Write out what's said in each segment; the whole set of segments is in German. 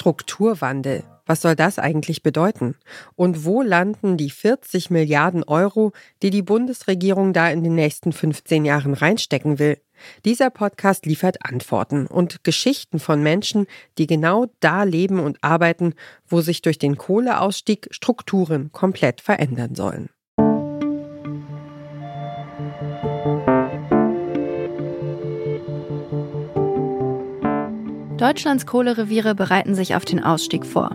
Strukturwandel. Was soll das eigentlich bedeuten? Und wo landen die 40 Milliarden Euro, die die Bundesregierung da in den nächsten 15 Jahren reinstecken will? Dieser Podcast liefert Antworten und Geschichten von Menschen, die genau da leben und arbeiten, wo sich durch den Kohleausstieg Strukturen komplett verändern sollen. Deutschlands Kohlereviere bereiten sich auf den Ausstieg vor.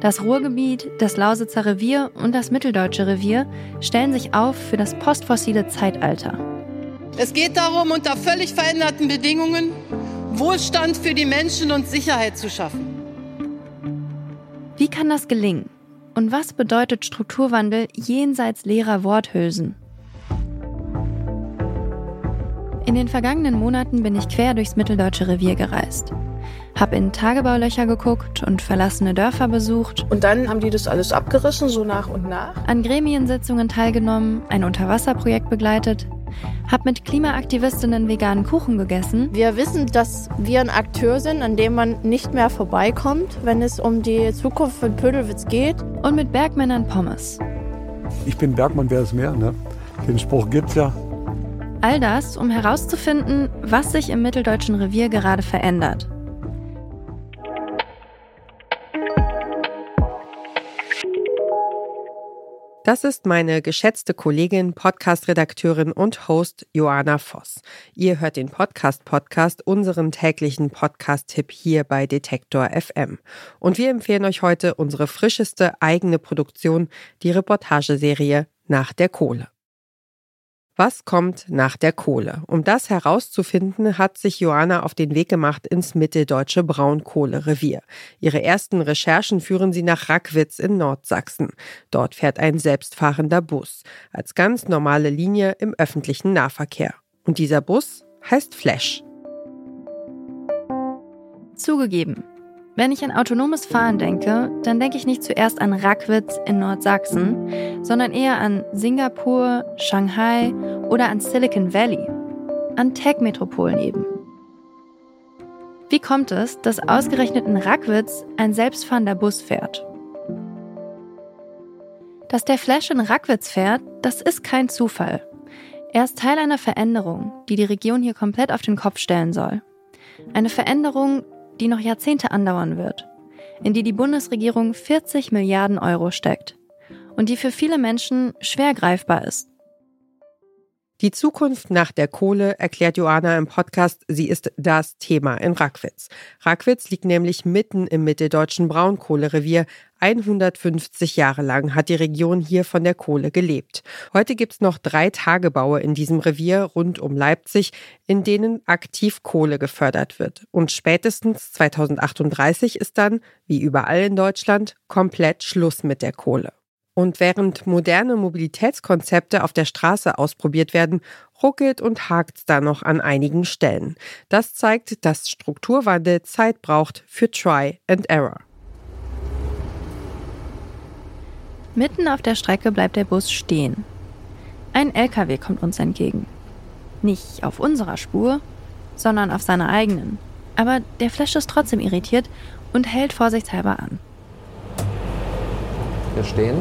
Das Ruhrgebiet, das Lausitzer Revier und das Mitteldeutsche Revier stellen sich auf für das postfossile Zeitalter. Es geht darum, unter völlig veränderten Bedingungen Wohlstand für die Menschen und Sicherheit zu schaffen. Wie kann das gelingen? Und was bedeutet Strukturwandel jenseits leerer Worthülsen? In den vergangenen Monaten bin ich quer durchs Mitteldeutsche Revier gereist. Hab in Tagebaulöcher geguckt und verlassene Dörfer besucht. Und dann haben die das alles abgerissen, so nach und nach. An Gremiensitzungen teilgenommen, ein Unterwasserprojekt begleitet. Hab mit Klimaaktivistinnen veganen Kuchen gegessen. Wir wissen, dass wir ein Akteur sind, an dem man nicht mehr vorbeikommt, wenn es um die Zukunft von Pödelwitz geht. Und mit Bergmännern Pommes. Ich bin Bergmann, wer ist mehr, ne? Den Spruch gibt's ja. All das, um herauszufinden, was sich im mitteldeutschen Revier gerade verändert. Das ist meine geschätzte Kollegin, Podcast-Redakteurin und Host Joanna Voss. Ihr hört den Podcast-Podcast, unseren täglichen Podcast-Tipp hier bei Detektor FM. Und wir empfehlen euch heute unsere frischeste eigene Produktion, die Reportageserie Nach der Kohle. Was kommt nach der Kohle? Um das herauszufinden, hat sich Joanna auf den Weg gemacht ins mitteldeutsche Braunkohlerevier. Ihre ersten Recherchen führen sie nach Rackwitz in Nordsachsen. Dort fährt ein selbstfahrender Bus als ganz normale Linie im öffentlichen Nahverkehr. Und dieser Bus heißt Flash. Zugegeben, wenn ich an autonomes Fahren denke, dann denke ich nicht zuerst an Rackwitz in Nordsachsen, sondern eher an Singapur, Shanghai oder an Silicon Valley, an Tech-Metropolen eben. Wie kommt es, dass ausgerechnet in Rackwitz ein selbstfahrender Bus fährt? Dass der Flash in Rackwitz fährt, das ist kein Zufall. Er ist Teil einer Veränderung, die die Region hier komplett auf den Kopf stellen soll. Eine Veränderung, die noch Jahrzehnte andauern wird, in die die Bundesregierung 40 Milliarden Euro steckt und die für viele Menschen schwer greifbar ist. Die Zukunft nach der Kohle erklärt Joanna im Podcast, sie ist das Thema in Rackwitz. Rackwitz liegt nämlich mitten im mitteldeutschen Braunkohlerevier. 150 Jahre lang hat die Region hier von der Kohle gelebt. Heute gibt's noch drei Tagebaue in diesem Revier rund um Leipzig, in denen aktiv Kohle gefördert wird. Und spätestens 2038 ist dann, wie überall in Deutschland, komplett Schluss mit der Kohle. Und während moderne Mobilitätskonzepte auf der Straße ausprobiert werden, ruckelt und hakt da noch an einigen Stellen. Das zeigt, dass Strukturwandel Zeit braucht für Try and Error. Mitten auf der Strecke bleibt der Bus stehen. Ein LKW kommt uns entgegen. Nicht auf unserer Spur, sondern auf seiner eigenen. Aber der Flash ist trotzdem irritiert und hält vorsichtshalber an hier stehen.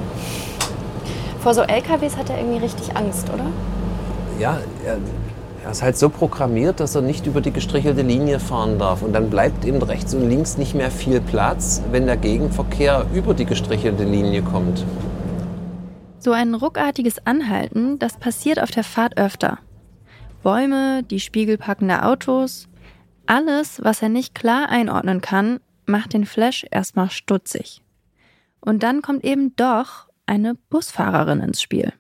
Vor so LKWs hat er irgendwie richtig Angst, oder? Ja, er, er ist halt so programmiert, dass er nicht über die gestrichelte Linie fahren darf. Und dann bleibt eben rechts und links nicht mehr viel Platz, wenn der Gegenverkehr über die gestrichelte Linie kommt. So ein ruckartiges Anhalten, das passiert auf der Fahrt öfter. Bäume, die spiegelpackende Autos, alles, was er nicht klar einordnen kann, macht den Flash erstmal stutzig. Und dann kommt eben doch eine Busfahrerin ins Spiel.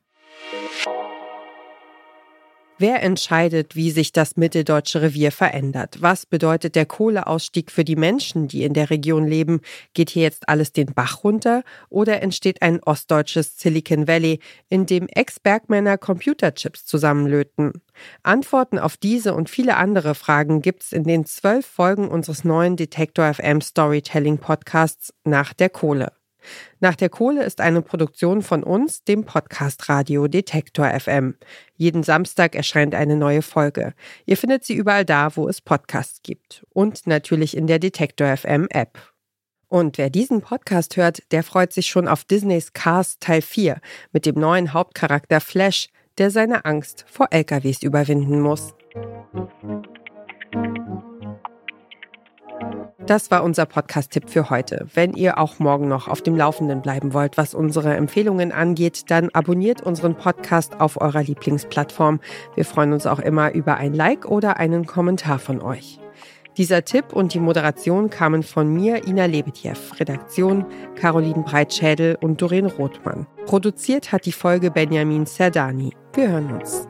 Wer entscheidet, wie sich das mitteldeutsche Revier verändert? Was bedeutet der Kohleausstieg für die Menschen, die in der Region leben? Geht hier jetzt alles den Bach runter? Oder entsteht ein ostdeutsches Silicon Valley, in dem Ex-Bergmänner Computerchips zusammenlöten? Antworten auf diese und viele andere Fragen gibt's in den zwölf Folgen unseres neuen Detektor FM Storytelling Podcasts nach der Kohle. Nach der Kohle ist eine Produktion von uns, dem Podcast Radio Detektor FM. Jeden Samstag erscheint eine neue Folge. Ihr findet sie überall da, wo es Podcasts gibt. Und natürlich in der Detektor FM App. Und wer diesen Podcast hört, der freut sich schon auf Disneys Cars Teil 4 mit dem neuen Hauptcharakter Flash, der seine Angst vor LKWs überwinden muss. Das war unser Podcast-Tipp für heute. Wenn ihr auch morgen noch auf dem Laufenden bleiben wollt, was unsere Empfehlungen angeht, dann abonniert unseren Podcast auf eurer Lieblingsplattform. Wir freuen uns auch immer über ein Like oder einen Kommentar von euch. Dieser Tipp und die Moderation kamen von mir, Ina Lebetjew, Redaktion Caroline Breitschädel und Doreen Rothmann. Produziert hat die Folge Benjamin Serdani. Wir hören uns.